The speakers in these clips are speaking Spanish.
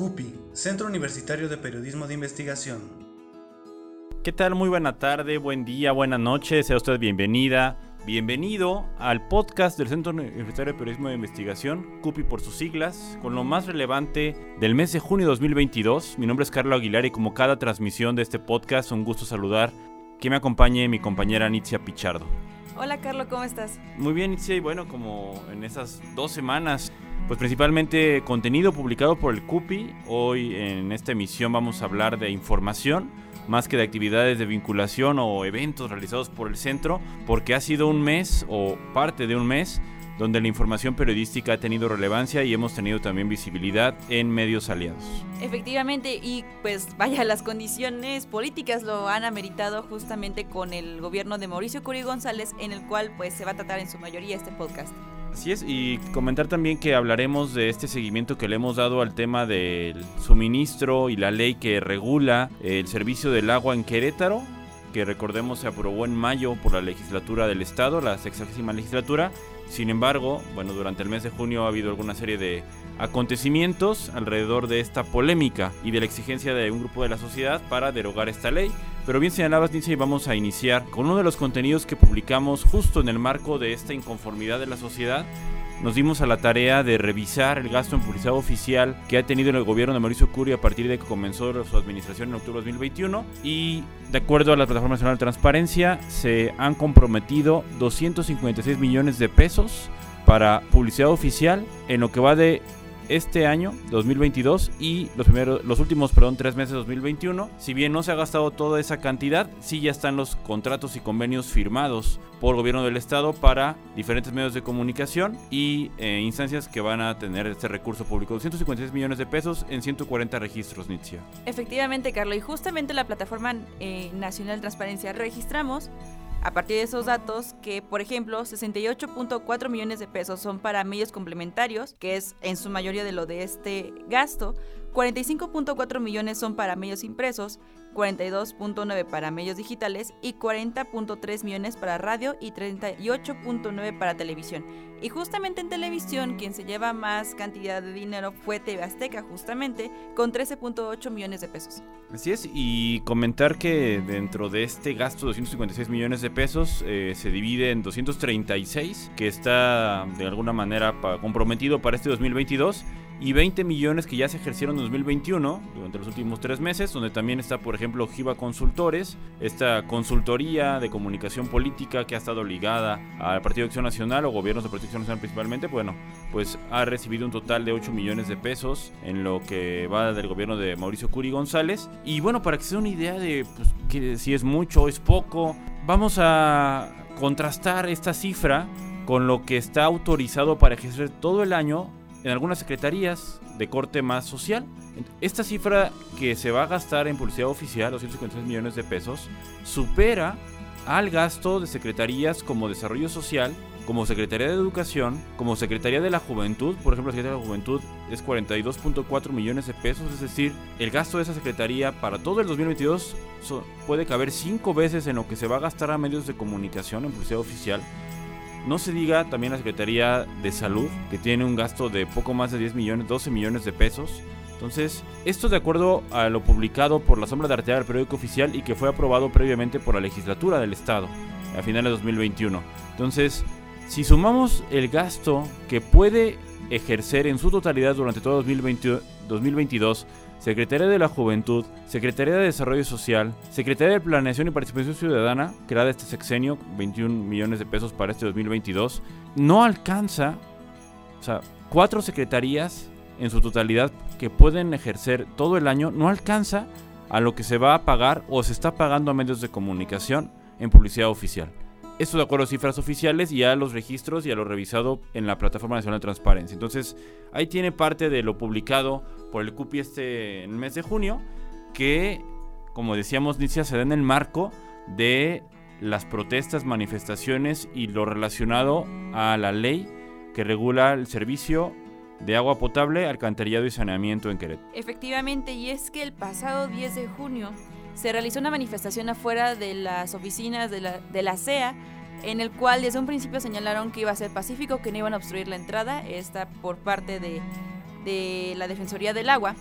CUPI, Centro Universitario de Periodismo de Investigación. ¿Qué tal? Muy buena tarde, buen día, buena noche, sea usted bienvenida, bienvenido al podcast del Centro Universitario de Periodismo de Investigación, CUPI por sus siglas, con lo más relevante del mes de junio de 2022. Mi nombre es Carlos Aguilar y como cada transmisión de este podcast, un gusto saludar que me acompañe mi compañera Nitzia Pichardo. Hola Carlos, ¿cómo estás? Muy bien, Nitzia, y bueno, como en esas dos semanas pues principalmente contenido publicado por el CUPI. Hoy en esta emisión vamos a hablar de información más que de actividades de vinculación o eventos realizados por el centro, porque ha sido un mes o parte de un mes donde la información periodística ha tenido relevancia y hemos tenido también visibilidad en medios aliados. Efectivamente, y pues vaya, las condiciones políticas lo han ameritado justamente con el gobierno de Mauricio Curi González, en el cual pues se va a tratar en su mayoría este podcast. Así es, y comentar también que hablaremos de este seguimiento que le hemos dado al tema del suministro y la ley que regula el servicio del agua en Querétaro, que recordemos se aprobó en mayo por la legislatura del Estado, la sexagésima legislatura. Sin embargo, bueno, durante el mes de junio ha habido alguna serie de acontecimientos alrededor de esta polémica y de la exigencia de un grupo de la sociedad para derogar esta ley. Pero bien señalabas, Nietzsche, y vamos a iniciar con uno de los contenidos que publicamos justo en el marco de esta inconformidad de la sociedad. Nos dimos a la tarea de revisar el gasto en publicidad oficial que ha tenido el gobierno de Mauricio Curi a partir de que comenzó su administración en octubre de 2021 y de acuerdo a la Plataforma Nacional de Transparencia se han comprometido 256 millones de pesos para publicidad oficial en lo que va de este año, 2022, y los, primeros, los últimos perdón, tres meses de 2021. Si bien no se ha gastado toda esa cantidad, sí ya están los contratos y convenios firmados por el gobierno del estado para diferentes medios de comunicación y eh, instancias que van a tener este recurso público. 256 millones de pesos en 140 registros, Nitzia. Efectivamente, Carlos, y justamente la Plataforma eh, Nacional Transparencia registramos a partir de esos datos que, por ejemplo, 68.4 millones de pesos son para medios complementarios, que es en su mayoría de lo de este gasto, 45.4 millones son para medios impresos, 42.9 para medios digitales y 40.3 millones para radio y 38.9 para televisión. Y justamente en televisión quien se lleva más cantidad de dinero fue TV Azteca justamente con 13.8 millones de pesos. Así es, y comentar que dentro de este gasto de 256 millones de pesos eh, se divide en 236 que está de alguna manera comprometido para este 2022 y 20 millones que ya se ejercieron en 2021 durante los últimos tres meses, donde también está, por ejemplo, Giva Consultores, esta consultoría de comunicación política que ha estado ligada al Partido de Acción Nacional o gobiernos de Protección Nacional principalmente, bueno, pues ha recibido un total de 8 millones de pesos en lo que va del gobierno de Mauricio Curi González. Y bueno, para que se den una idea de pues, que si es mucho o es poco, vamos a contrastar esta cifra con lo que está autorizado para ejercer todo el año en algunas secretarías de corte más social. Esta cifra que se va a gastar en publicidad oficial, 256 millones de pesos, supera al gasto de secretarías como Desarrollo Social, como Secretaría de Educación, como Secretaría de la Juventud. Por ejemplo, la Secretaría de la Juventud es 42.4 millones de pesos, es decir, el gasto de esa secretaría para todo el 2022 puede caber cinco veces en lo que se va a gastar a medios de comunicación en publicidad oficial no se diga también la Secretaría de Salud, que tiene un gasto de poco más de 10 millones, 12 millones de pesos. Entonces, esto de acuerdo a lo publicado por la sombra de arteria del periódico oficial y que fue aprobado previamente por la legislatura del Estado a finales de 2021. Entonces, si sumamos el gasto que puede ejercer en su totalidad durante todo 2022 Secretaría de la Juventud, Secretaría de Desarrollo Social, Secretaría de Planeación y Participación Ciudadana, creada este sexenio, 21 millones de pesos para este 2022, no alcanza, o sea, cuatro secretarías en su totalidad que pueden ejercer todo el año, no alcanza a lo que se va a pagar o se está pagando a medios de comunicación en publicidad oficial. Esto de acuerdo a cifras oficiales y a los registros y a lo revisado en la Plataforma Nacional de Transparencia. Entonces, ahí tiene parte de lo publicado por el CUPI este mes de junio, que, como decíamos, Nicia, se da en el marco de las protestas, manifestaciones y lo relacionado a la ley que regula el servicio de agua potable, alcantarillado y saneamiento en Querétaro. Efectivamente, y es que el pasado 10 de junio se realizó una manifestación afuera de las oficinas de la, de la CEA, en el cual desde un principio señalaron que iba a ser pacífico, que no iban a obstruir la entrada, esta por parte de, de la Defensoría del Agua.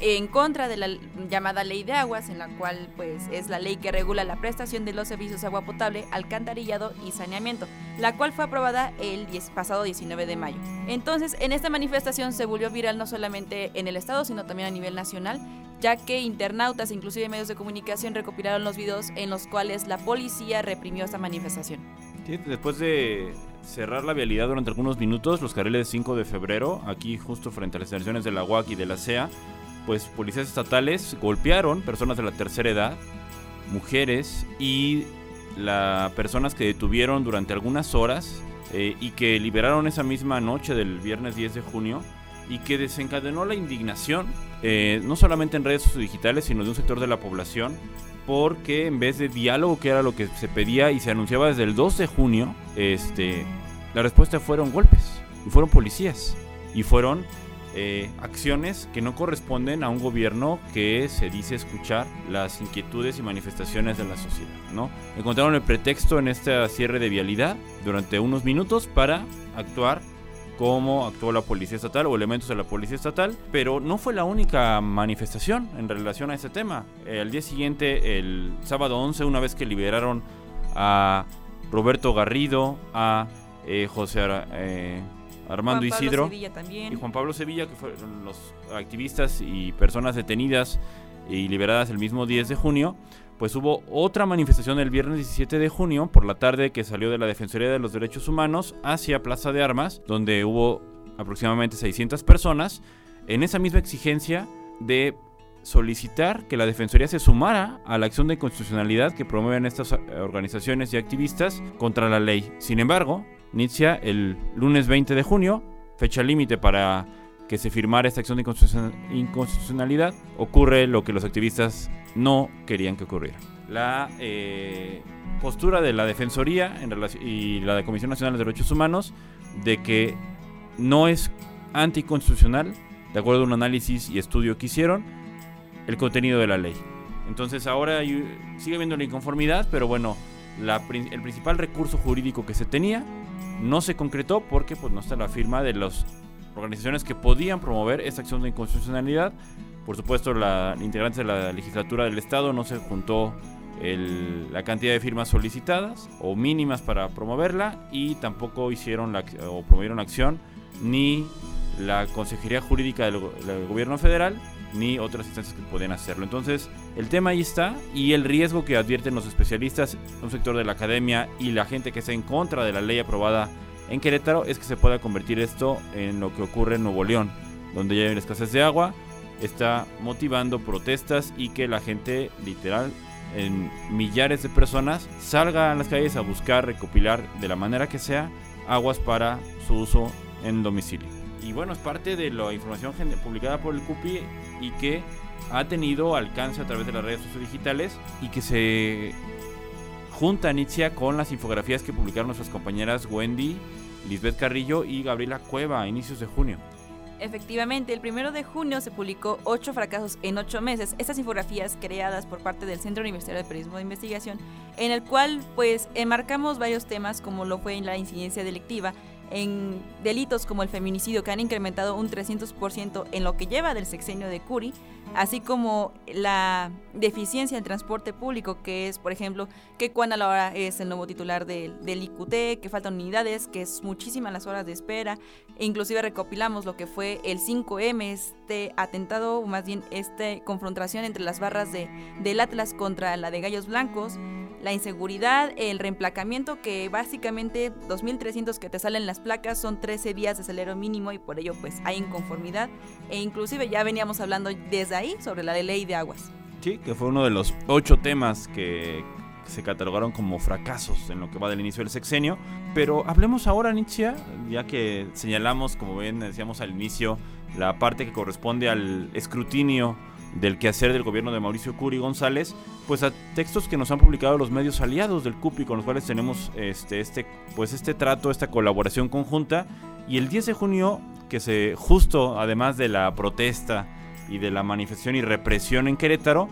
En contra de la llamada ley de aguas, en la cual pues es la ley que regula la prestación de los servicios de agua potable, alcantarillado y saneamiento, la cual fue aprobada el pasado 19 de mayo. Entonces, en esta manifestación se volvió viral no solamente en el estado, sino también a nivel nacional, ya que internautas, inclusive medios de comunicación, recopilaron los videos en los cuales la policía reprimió esta manifestación. después de cerrar la vialidad durante algunos minutos, los carriles 5 de febrero, aquí justo frente a las estaciones de la UAC y de la CEA, pues policías estatales golpearon personas de la tercera edad, mujeres y las personas que detuvieron durante algunas horas eh, y que liberaron esa misma noche del viernes 10 de junio y que desencadenó la indignación, eh, no solamente en redes digitales, sino de un sector de la población, porque en vez de diálogo, que era lo que se pedía y se anunciaba desde el 2 de junio, este, la respuesta fueron golpes, y fueron policías, y fueron eh, acciones que no corresponden a un gobierno que se dice escuchar las inquietudes y manifestaciones de la sociedad, ¿no? Encontraron el pretexto en este cierre de vialidad durante unos minutos para actuar como actuó la policía estatal o elementos de la policía estatal, pero no fue la única manifestación en relación a ese tema. El día siguiente, el sábado 11, una vez que liberaron a Roberto Garrido, a eh, José eh, Armando Isidro y Juan Pablo Sevilla, que fueron los activistas y personas detenidas y liberadas el mismo 10 de junio, pues hubo otra manifestación el viernes 17 de junio por la tarde que salió de la Defensoría de los Derechos Humanos hacia Plaza de Armas, donde hubo aproximadamente 600 personas en esa misma exigencia de solicitar que la Defensoría se sumara a la acción de constitucionalidad que promueven estas organizaciones y activistas contra la ley. Sin embargo, inicia el lunes 20 de junio, fecha límite para que se firmara esta acción de inconstitucionalidad, ocurre lo que los activistas no querían que ocurriera. La eh, postura de la Defensoría en y la de Comisión Nacional de Derechos Humanos de que no es anticonstitucional, de acuerdo a un análisis y estudio que hicieron, el contenido de la ley. Entonces ahora sigue habiendo la inconformidad, pero bueno, el principal recurso jurídico que se tenía no se concretó porque pues, no está la firma de las organizaciones que podían promover esta acción de inconstitucionalidad. Por supuesto, la integrantes de la legislatura del Estado no se juntó la cantidad de firmas solicitadas o mínimas para promoverla y tampoco hicieron la, o promovieron acción ni la Consejería Jurídica del Gobierno Federal ni otras instancias que pueden hacerlo. Entonces, el tema ahí está y el riesgo que advierten los especialistas, un sector de la academia y la gente que está en contra de la ley aprobada en Querétaro es que se pueda convertir esto en lo que ocurre en Nuevo León, donde ya hay escasez de agua, está motivando protestas y que la gente literal en millares de personas salga a las calles a buscar recopilar de la manera que sea aguas para su uso en domicilio. Y bueno, es parte de la información publicada por el CUPI y que ha tenido alcance a través de las redes digitales y que se junta inicia con las infografías que publicaron nuestras compañeras Wendy, Lisbeth Carrillo y Gabriela Cueva a inicios de junio. Efectivamente, el primero de junio se publicó Ocho fracasos en ocho meses. Estas infografías creadas por parte del Centro Universitario de Periodismo de Investigación, en el cual pues enmarcamos varios temas como lo fue en la incidencia delictiva, en delitos como el feminicidio que han incrementado un 300% en lo que lleva del sexenio de Curi, así como la deficiencia en transporte público, que es, por ejemplo, que Juan a es el nuevo titular del, del IQT, que faltan unidades, que es muchísimas las horas de espera, e inclusive recopilamos lo que fue el 5M, este atentado, o más bien esta confrontación entre las barras de, del Atlas contra la de Gallos Blancos, la inseguridad, el reemplacamiento, que básicamente 2.300 que te salen las placas son 13 días de salario mínimo y por ello pues hay inconformidad e inclusive ya veníamos hablando desde ahí sobre la ley de aguas. Sí, que fue uno de los ocho temas que se catalogaron como fracasos en lo que va del inicio del sexenio. Pero hablemos ahora, Nietzsche, ya que señalamos, como bien decíamos al inicio, la parte que corresponde al escrutinio del quehacer del gobierno de Mauricio Curi González, pues a textos que nos han publicado los medios aliados del CUPI, con los cuales tenemos este, este, pues este trato, esta colaboración conjunta. Y el 10 de junio, que se justo además de la protesta y de la manifestación y represión en Querétaro,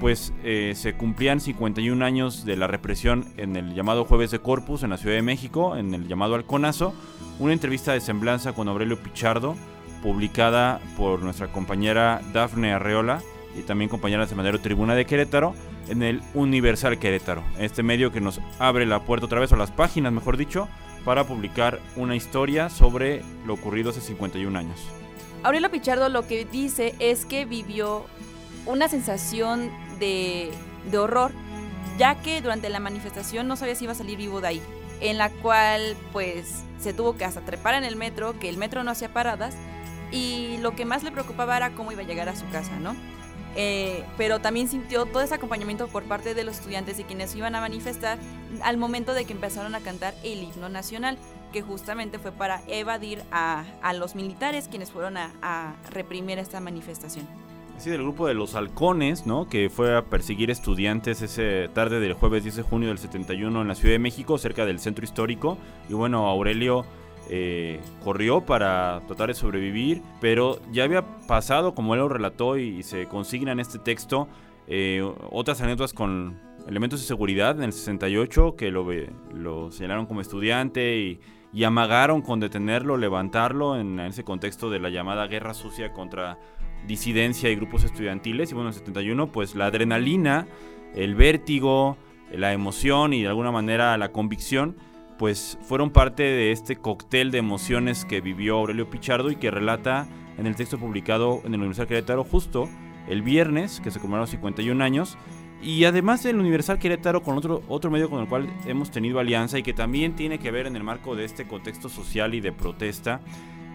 pues eh, se cumplían 51 años de la represión en el llamado Jueves de Corpus en la Ciudad de México, en el llamado Alconazo, una entrevista de semblanza con Aurelio Pichardo, publicada por nuestra compañera Dafne Arreola y también compañera de semanario Tribuna de Querétaro en el Universal Querétaro, este medio que nos abre la puerta otra vez, o las páginas mejor dicho, para publicar una historia sobre lo ocurrido hace 51 años. Aurelio Pichardo lo que dice es que vivió una sensación de, de horror, ya que durante la manifestación no sabía si iba a salir vivo de ahí, en la cual pues se tuvo que hasta trepar en el metro, que el metro no hacía paradas, y lo que más le preocupaba era cómo iba a llegar a su casa, ¿no? Eh, pero también sintió todo ese acompañamiento por parte de los estudiantes y quienes iban a manifestar al momento de que empezaron a cantar el himno nacional, que justamente fue para evadir a, los militares quienes fueron a, a reprimir esta manifestación. Sí, del grupo de los halcones, ¿no? Que fue a perseguir estudiantes ese tarde del jueves 10 de junio del 71 en la Ciudad de México, cerca del centro histórico. Y bueno, Aurelio eh, corrió para tratar de sobrevivir, pero ya había pasado, como él lo relató y, se consigna en este texto, eh, otras anécdotas con elementos de seguridad en el 68 que lo, lo señalaron como estudiante y, amagaron con detenerlo, levantarlo en, ese contexto de la llamada guerra sucia contra disidencia y grupos estudiantiles. Y bueno, en el 71 pues la adrenalina, el vértigo, la emoción y de alguna manera la convicción pues fueron parte de este cóctel de emociones que vivió Aurelio Pichardo y que relata en el texto publicado en el Universal Querétaro justo el viernes, que se conmemoraron 51 años, y además del Universal Querétaro con otro, otro medio con el cual hemos tenido alianza y que también tiene que ver en el marco de este contexto social y de protesta,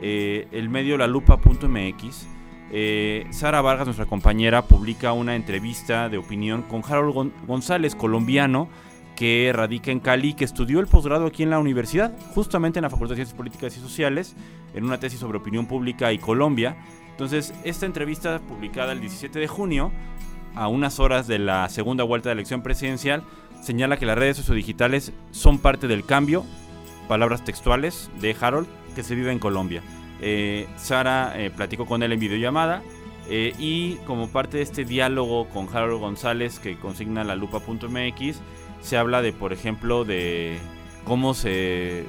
eh, el medio lalupa.mx. Eh, Sara Vargas, nuestra compañera, publica una entrevista de opinión con Harold González, colombiano, que radica en Cali, que estudió el posgrado aquí en la universidad, justamente en la Facultad de Ciencias Políticas y Sociales, en una tesis sobre opinión pública y Colombia. Entonces, esta entrevista publicada el 17 de junio, a unas horas de la segunda vuelta de elección presidencial, señala que las redes sociodigitales son parte del cambio, palabras textuales de Harold, que se vive en Colombia. Eh, Sara eh, platicó con él en videollamada eh, y como parte de este diálogo con Harold González que consigna la lupa.mx, se habla de, por ejemplo, de cómo se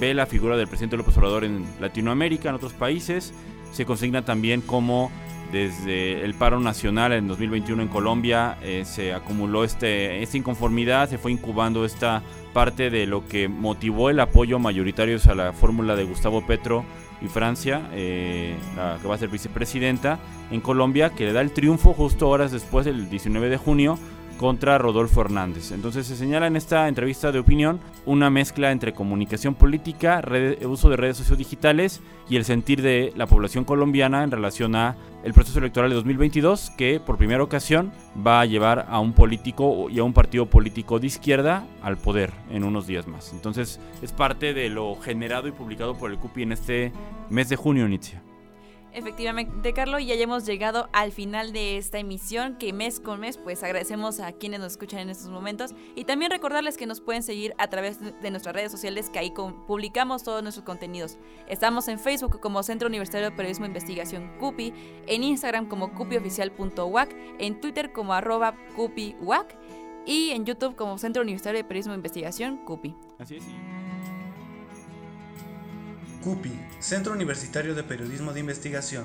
ve la figura del presidente López Obrador en Latinoamérica, en otros países. Se consigna también cómo desde el paro nacional en 2021 en Colombia eh, se acumuló este, esta inconformidad, se fue incubando esta parte de lo que motivó el apoyo mayoritario a la fórmula de Gustavo Petro y Francia, eh, la que va a ser vicepresidenta en Colombia, que le da el triunfo justo horas después del 19 de junio contra Rodolfo Hernández. Entonces se señala en esta entrevista de opinión una mezcla entre comunicación política, uso de redes sociodigitales y el sentir de la población colombiana en relación a el proceso electoral de 2022 que por primera ocasión va a llevar a un político y a un partido político de izquierda al poder en unos días más. Entonces es parte de lo generado y publicado por el CUPI en este mes de junio, inicia. Efectivamente, Carlos, ya hemos llegado al final de esta emisión que mes con mes pues agradecemos a quienes nos escuchan en estos momentos y también recordarles que nos pueden seguir a través de nuestras redes sociales que ahí publicamos todos nuestros contenidos. Estamos en Facebook como Centro Universitario de Periodismo e Investigación CUPI, en Instagram como cupioficial.wac, en Twitter como arroba y en YouTube como Centro Universitario de Periodismo e Investigación CUPI. Así es. CUPI, Centro Universitario de Periodismo de Investigación.